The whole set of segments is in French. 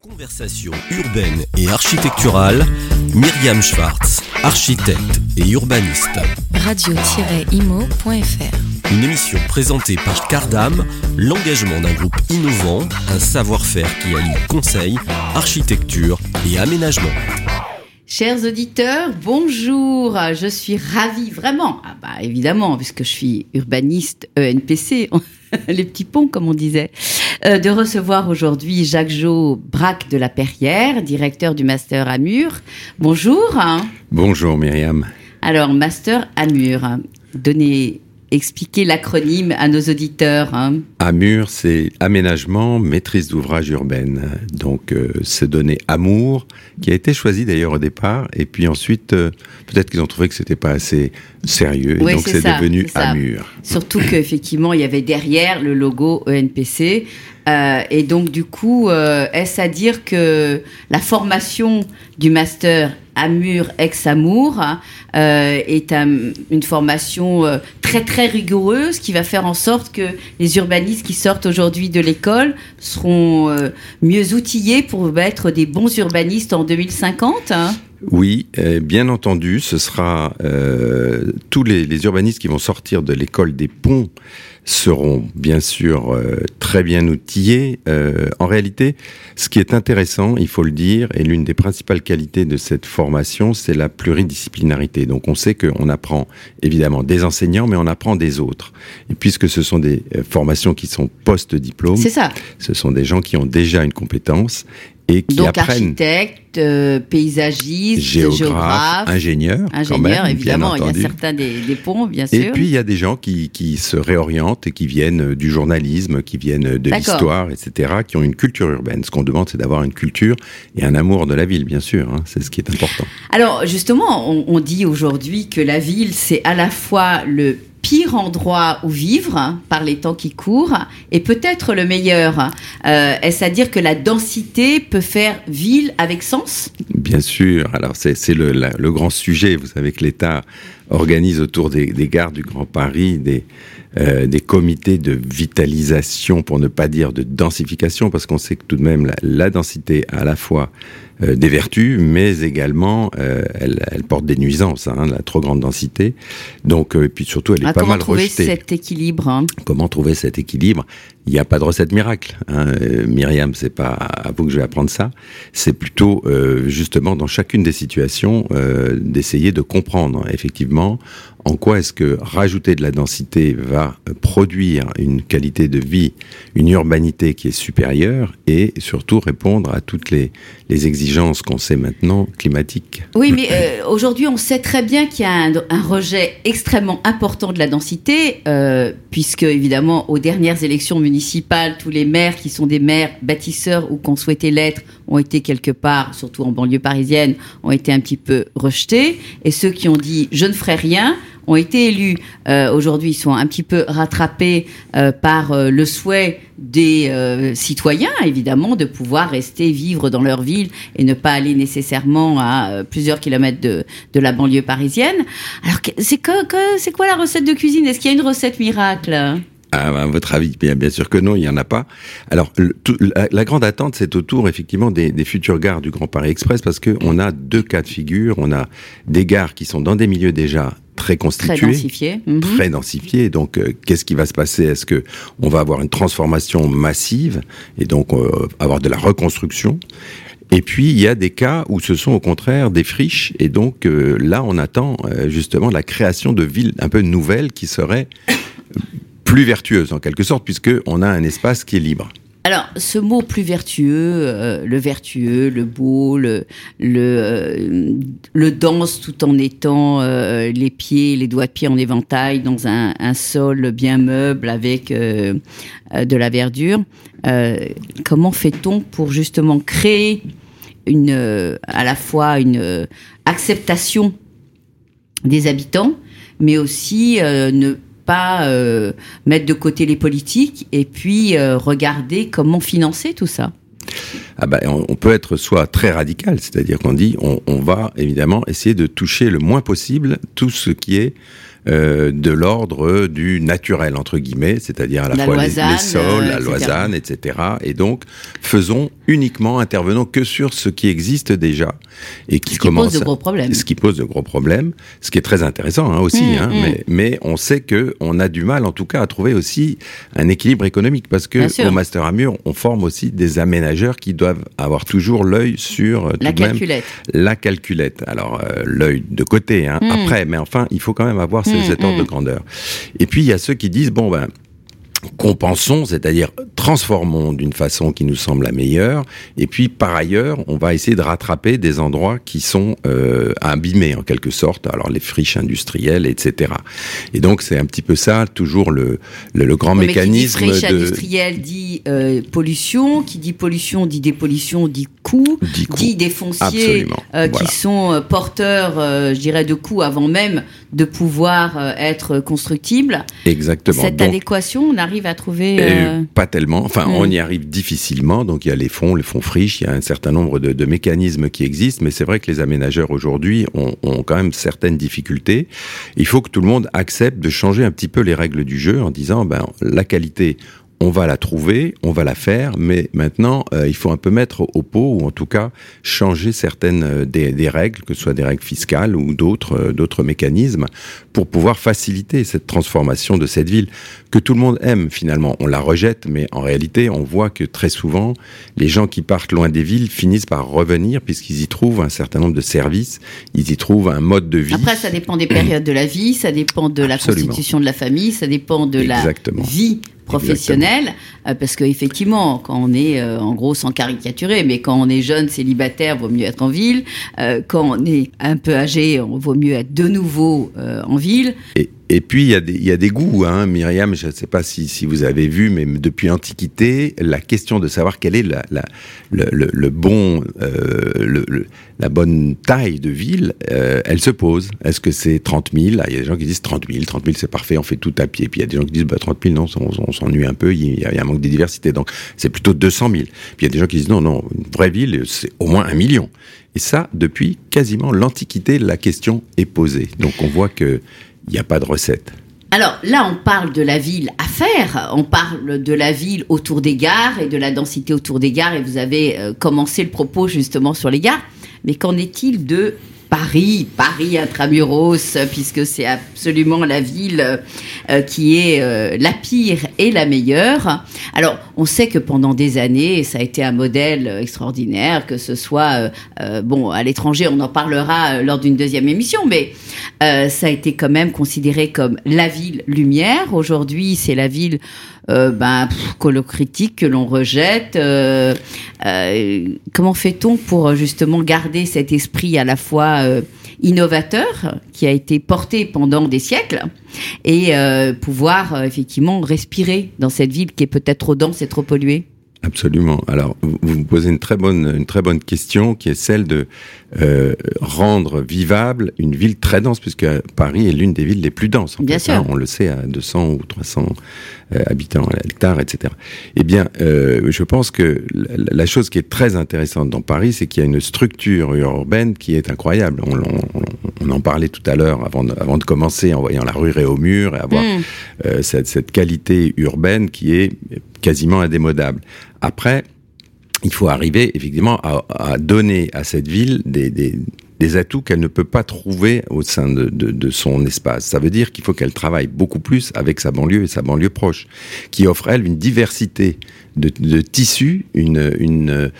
Conversation urbaine et architecturale, Myriam Schwartz, architecte et urbaniste. Radio-imo.fr Une émission présentée par Cardam, l'engagement d'un groupe innovant, un savoir-faire qui allie conseil, architecture et aménagement. Chers auditeurs, bonjour. Je suis ravie, vraiment, ah bah, évidemment, puisque je suis urbaniste ENPC, les petits ponts, comme on disait, euh, de recevoir aujourd'hui Jacques Jo Braque de la Perrière, directeur du Master Amur. Bonjour. Bonjour Myriam. Alors, Master Amur, donnez expliquer l'acronyme à nos auditeurs. Hein. AMUR, c'est aménagement, maîtrise d'ouvrage urbaine. Donc, euh, c'est donné amour, qui a été choisi d'ailleurs au départ, et puis ensuite, euh, peut-être qu'ils ont trouvé que c'était pas assez sérieux, et donc c'est devenu AMUR. Surtout qu'effectivement, il y avait derrière le logo ENPC. Euh, et donc, du coup, est-ce à dire que la formation du master Amur ex-Amour euh, est une formation euh, très très rigoureuse qui va faire en sorte que les urbanistes qui sortent aujourd'hui de l'école seront euh, mieux outillés pour être des bons urbanistes en 2050 hein? oui, bien entendu, ce sera tous les, urbanistes qui vont sortir de l'école des ponts seront bien sûr euh, très bien outillés. Euh, en réalité, ce qui est intéressant, il faut le dire, et l'une des principales qualités de cette formation, c'est la pluridisciplinarité. Donc on sait qu'on apprend évidemment des enseignants, mais on apprend des autres. Et puisque ce sont des euh, formations qui sont post-diplôme, ce sont des gens qui ont déjà une compétence et qui Donc apprennent. architecte, euh, paysagiste, géographe, ingénieur, ingénieur évidemment. Il y a certains des, ponts, bien sûr. Et puis il y a des gens qui, qui se réorientent et qui viennent du journalisme, qui viennent de l'histoire, etc., qui ont une culture urbaine. Ce qu'on demande, c'est d'avoir une culture et un amour de la ville, bien sûr. Hein. c'est ce qui est important. Alors justement, on, on dit aujourd'hui que la ville, c'est à la fois le pire endroit où vivre par les temps qui courent et peut-être le meilleur. Euh, est-ce à dire que la densité peut faire ville avec sens? Bien sûr. Alors c'est le, le, grand sujet. Vous savez que l'État organise autour des, des, gares du Grand Paris des, euh, des comités de vitalisation, pour ne pas dire de densification, parce qu'on sait que tout de même la, la densité à la fois euh, des vertus, mais également euh, elle, elle, porte des nuisances, hein, la trop grande densité. Donc, euh, et puis surtout, elle est ah, pas mal rejetée. Comment trouver cet équilibre hein? Comment trouver cet équilibre? Il n'y a pas de recette miracle. Hein. Myriam, c'est pas à vous que je vais apprendre ça. C'est plutôt justement dans chacune des situations d'essayer de comprendre effectivement en quoi est-ce que rajouter de la densité va produire une qualité de vie, une urbanité qui est supérieure et surtout répondre à toutes les, les exigences qu'on sait maintenant climatiques? Oui, mais euh, aujourd'hui, on sait très bien qu'il y a un, rejet extrêmement important de la densité, euh, puisque évidemment, aux dernières élections municipales, tous les maires qui sont des maires bâtisseurs ou qu'on souhaitait l'être ont été quelque part, surtout en banlieue parisienne, ont été un petit peu rejetés, et ceux qui ont dit je ne ferai rien ont été élus. Euh, Aujourd'hui, ils sont un petit peu rattrapés euh, par euh, le souhait des citoyens, évidemment, de pouvoir rester vivre dans leur ville et ne pas aller nécessairement à plusieurs kilomètres de, de la banlieue parisienne. Alors, c'est quoi la recette de cuisine? Est-ce qu'il y a une recette miracle? À votre avis, bien, bien sûr que non, il n'y en a pas. Alors, la, grande attente, c'est autour effectivement des, des, futures gares du Grand Paris Express, parce que on a deux cas de figure. On a des gares qui sont dans des milieux déjà très constitués, très densifiés. Mhm. Très densifiés. Donc, euh, qu'est-ce qui va se passer? Est-ce que on va avoir une transformation massive et donc euh, avoir de la reconstruction? Et puis il y a des cas où ce sont au contraire des friches et donc euh, là on attend justement la création de villes un peu nouvelles qui seraient plus vertueuse en quelque sorte, puisque on a un espace qui est libre. Alors, ce mot plus vertueux, euh, le vertueux, le beau, le, le, euh, danse tout en étant euh, les pieds, les doigts de pied en éventail dans un, un sol bien meuble avec de la verdure. comment fait-on pour justement créer une, à la fois une acceptation des habitants, mais aussi ne pas euh, mettre de côté les politiques et puis euh, regarder comment financer tout ça. Ah ben, on, peut être soit très radical, c'est-à-dire qu'on dit on va évidemment essayer de toucher le moins possible tout ce qui est euh, de l'ordre du naturel entre guillemets, c'est-à-dire à la, fois les, sols, la loisane, etc. Et donc faisons uniquement, intervenons que sur ce qui existe déjà et qui, ce commence, pose de gros problèmes. Ce qui pose de gros problèmes, ce qui est très intéressant hein, aussi. Mmh, hein, mmh. Mais, mais, on sait que on a du mal, en tout cas, à trouver aussi un équilibre économique parce que au master à mur, on forme aussi des aménageurs qui doivent avoir toujours l'œil sur euh, la calculette. la calculette. Alors euh, l'œil de côté, hein, mmh. après, mais enfin, il faut quand même avoir cet ordre de grandeur. Et puis il y a ceux qui disent bon ben compensons, c'est-à-dire transformons d'une façon qui nous semble la meilleure, et puis par ailleurs, on va essayer de rattraper des endroits qui sont euh, abîmés en quelque sorte, alors les friches industrielles, etc. Et donc c'est un petit peu ça, toujours le, le, grand mécanisme qui dit friche industrielle dit euh, pollution, qui dit pollution dit dépollution, dit coût, dit, des fonciers euh, qui sont euh, porteurs, euh, je dirais, de coûts avant même de pouvoir euh, être constructibles. Exactement. Cette adéquation, on arrive à trouver euh, Pas tellement. Enfin, hmm. on y arrive difficilement. Donc, il y a les fonds, les fonds friches, il y a un certain nombre de, de mécanismes qui existent. Mais c'est vrai que les aménageurs aujourd'hui ont, ont, quand même certaines difficultés. Il faut que tout le monde accepte de changer un petit peu les règles du jeu en disant, ben, la qualité, on va la trouver, on va la faire, mais maintenant, euh, il faut un peu mettre au pot, ou en tout cas changer certaines euh, des, règles, que ce soit des règles fiscales ou d'autres euh, d'autres mécanismes, pour pouvoir faciliter cette transformation de cette ville que tout le monde aime finalement. On la rejette, mais en réalité, on voit que très souvent, les gens qui partent loin des villes finissent par revenir puisqu'ils y trouvent un certain nombre de services, ils y trouvent un mode de vie. Après, ça dépend des périodes de la vie, ça dépend de la constitution de la famille, ça dépend de Exactement. la vie professionnel, euh, parce qu'effectivement, quand on est, euh, en gros, sans caricaturer, mais quand on est jeune, célibataire, vaut mieux être en ville. Euh, quand on est un peu âgé, on vaut mieux être de nouveau en ville. Et, et puis il y, a des, y a des goûts, hein, Myriam. Je ne sais pas si, si vous avez vu, mais depuis l'Antiquité, la question de savoir quel est la, la, le, le, bon, euh, le, la bonne taille de ville, euh, elle se pose. Est-ce que c'est 30 000 Il y a des gens qui disent 30 000, 30 000 c'est parfait, on fait tout à pied. Puis il y a des gens qui disent bah, 30 000 non, on, s'ennuie un peu, il y, a, il y, a, un manque de diversité. Donc c'est plutôt 200 000. Puis il y a des gens qui disent non, non, une vraie ville, c'est au moins un million. Et ça, depuis quasiment l'Antiquité, la question est posée. Donc on voit que il n'y a pas de recette. Alors là, on parle de la ville à faire, on parle de la ville autour des gares et de la densité autour des gares, et vous avez euh, commencé le propos justement sur les gares. Mais qu'en est-il de Paris, Paris intramuros, puisque c'est absolument la ville euh, qui est euh, la pire et la meilleure. Alors, on sait que pendant des années, ça a été un modèle extraordinaire, que ce soit, euh, bon, à l'étranger, on en parlera lors d'une deuxième émission, mais ça a été quand même considéré comme la ville lumière. Aujourd'hui, c'est la ville euh, ben, que l'on critique, que l'on rejette. Euh, euh, comment fait-on pour justement garder cet esprit à la fois innovateur qui a été porté pendant des siècles et pouvoir effectivement respirer dans cette ville qui est peut-être trop dense et trop polluée Absolument. Alors, vous me posez une très bonne, une très bonne question qui est celle de euh, rendre vivable une ville très dense, puisque Paris est l'une des villes les plus denses. En bien sûr. Hein, on le sait, à 200 ou 300 euh, habitants à l'hectare, etc. Eh bien, euh, je pense que la, la, chose qui est très intéressante dans Paris, c'est qu'il y a une structure urbaine qui est incroyable. On, on, on en parlait tout à l'heure avant de, avant de commencer en voyant la rue Réaumur et avoir mm. euh, cette, cette qualité urbaine qui est quasiment indémodable. Après, il faut arriver effectivement à, à donner à cette ville des, des, des atouts qu'elle ne peut pas trouver au sein de, de, de son espace. Ça veut dire qu'il faut qu'elle travaille beaucoup plus avec sa banlieue et sa banlieue proche, qui offre elle une diversité de, de tissus, une, une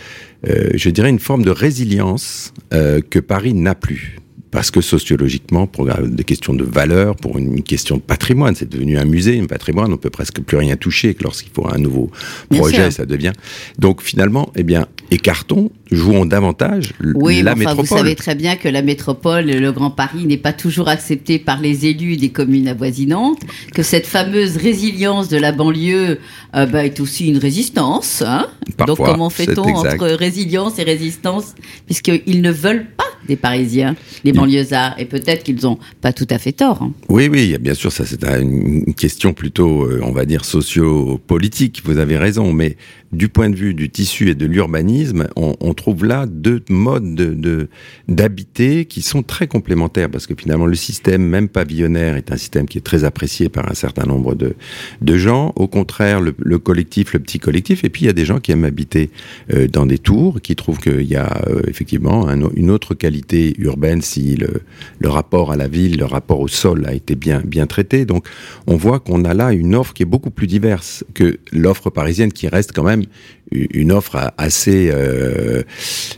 euh, je dirais une forme de résilience euh, que Paris n'a plus parce que sociologiquement, pour des questions de valeur, pour une question de patrimoine, c'est devenu un musée, un patrimoine, on peut presque plus rien toucher que lorsqu'il faut un nouveau projet, ça devient. Donc finalement, eh bien, écartons, jouons davantage oui, la enfin, métropole. Vous savez très bien que la métropole, le Grand Paris, n'est pas toujours accepté par les élus des communes avoisinantes, que cette fameuse résilience de la banlieue euh, bah, est aussi une résistance. Hein Parfois, Donc comment fait-on entre résilience et résistance, puisqu'ils ne veulent pas des Parisiens, les banlieusards, et peut-être qu'ils n'ont pas tout à fait tort. Hein. Oui, oui, bien sûr, ça c'est une question plutôt, euh, on va dire, socio-politique, vous avez raison, mais du point de vue du tissu et de l'urbanisme, on, on, trouve là deux modes de d'habiter qui sont très complémentaires, parce que finalement le système, même pavillonnaire, est un système qui est très apprécié par un certain nombre de, de gens. Au contraire, le, le collectif, le petit collectif, et puis il y a des gens qui aiment habiter euh, dans des tours, qui trouvent qu'il y a euh, effectivement un, une autre qualité urbaine si le, rapport à la ville, le rapport au sol a été bien, bien traité. Donc on voit qu'on a là une offre qui est beaucoup plus diverse que l'offre parisienne qui reste quand même une offre assez, euh,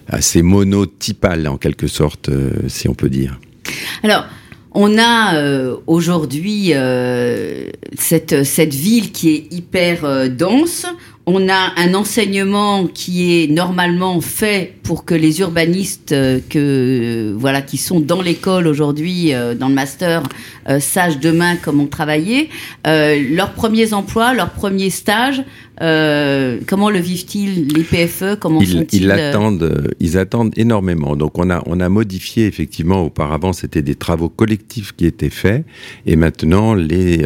assez monotypale en quelque sorte, euh, si on peut dire. Alors, on a euh, aujourd'hui cette, cette ville qui est hyper dense. On a un enseignement qui est normalement fait pour que les urbanistes euh, que voilà qui sont dans l'école aujourd'hui, euh, dans le master, euh, sachent demain comment travailler. leurs premiers emplois, leurs premiers stages, comment le vivent-ils les PFE Comment ils, ils attendent, ils attendent énormément. Donc on a on a modifié effectivement. Auparavant, c'était des travaux collectifs qui étaient faits, et maintenant les,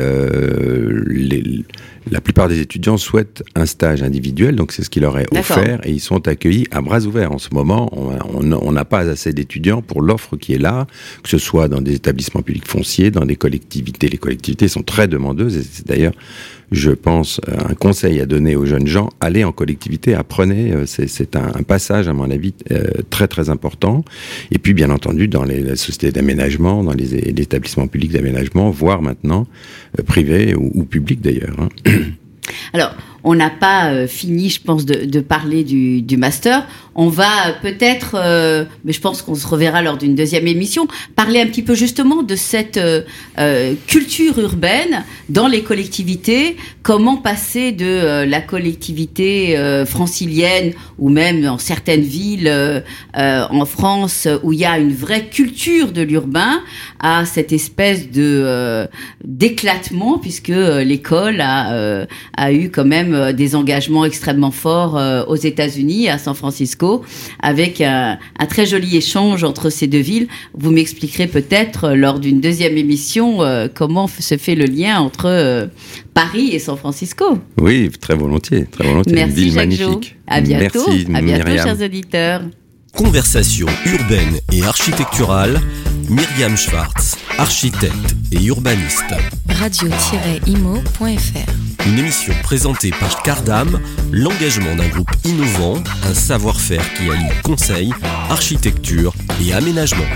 les la plupart des étudiants souhaitent un stage individuel, donc c'est ce qui leur est offert, et ils sont accueillis à bras ouverts. En ce moment, on n'a pas assez d'étudiants pour l'offre qui est là, que ce soit dans des établissements publics fonciers, dans des collectivités. Les collectivités sont très demandeuses, et c'est d'ailleurs je pense, un conseil à donner aux jeunes gens, allez en collectivité, apprenez, euh, c'est un, un, passage, à mon avis, euh, très très important. Et puis, bien entendu, dans les, sociétés d'aménagement, dans les, les, établissements publics d'aménagement, voire maintenant euh, privés ou, ou publics d'ailleurs. Hein. Alors, on n'a pas euh, fini, je pense, de, de parler du, du, master. On va peut-être, euh, mais je pense qu'on se reverra lors d'une deuxième émission, parler un petit peu justement de cette euh, euh culture urbaine dans les collectivités. Comment passer de euh, la collectivité francilienne ou même dans certaines villes en France où il y a une vraie culture de l'urbain à cette espèce de d'éclatement puisque l'école a, a eu quand même euh, des engagements extrêmement forts euh, aux États-Unis, à San Francisco, avec un, un, très joli échange entre ces deux villes. Vous m'expliquerez peut-être euh, lors d'une deuxième émission comment se fait le lien entre Paris et San Francisco. Oui, très volontiers, très volontiers. Merci, Une ville Jacques magnifique. Jo. À bientôt. Merci, à bientôt, Myriam. chers auditeurs. Conversation urbaine et architecturale, Myriam Schwartz, architecte et urbaniste. Radio-imo.fr Une émission présentée par Cardam, l'engagement d'un groupe innovant, un savoir-faire qui allie conseil, architecture et aménagement.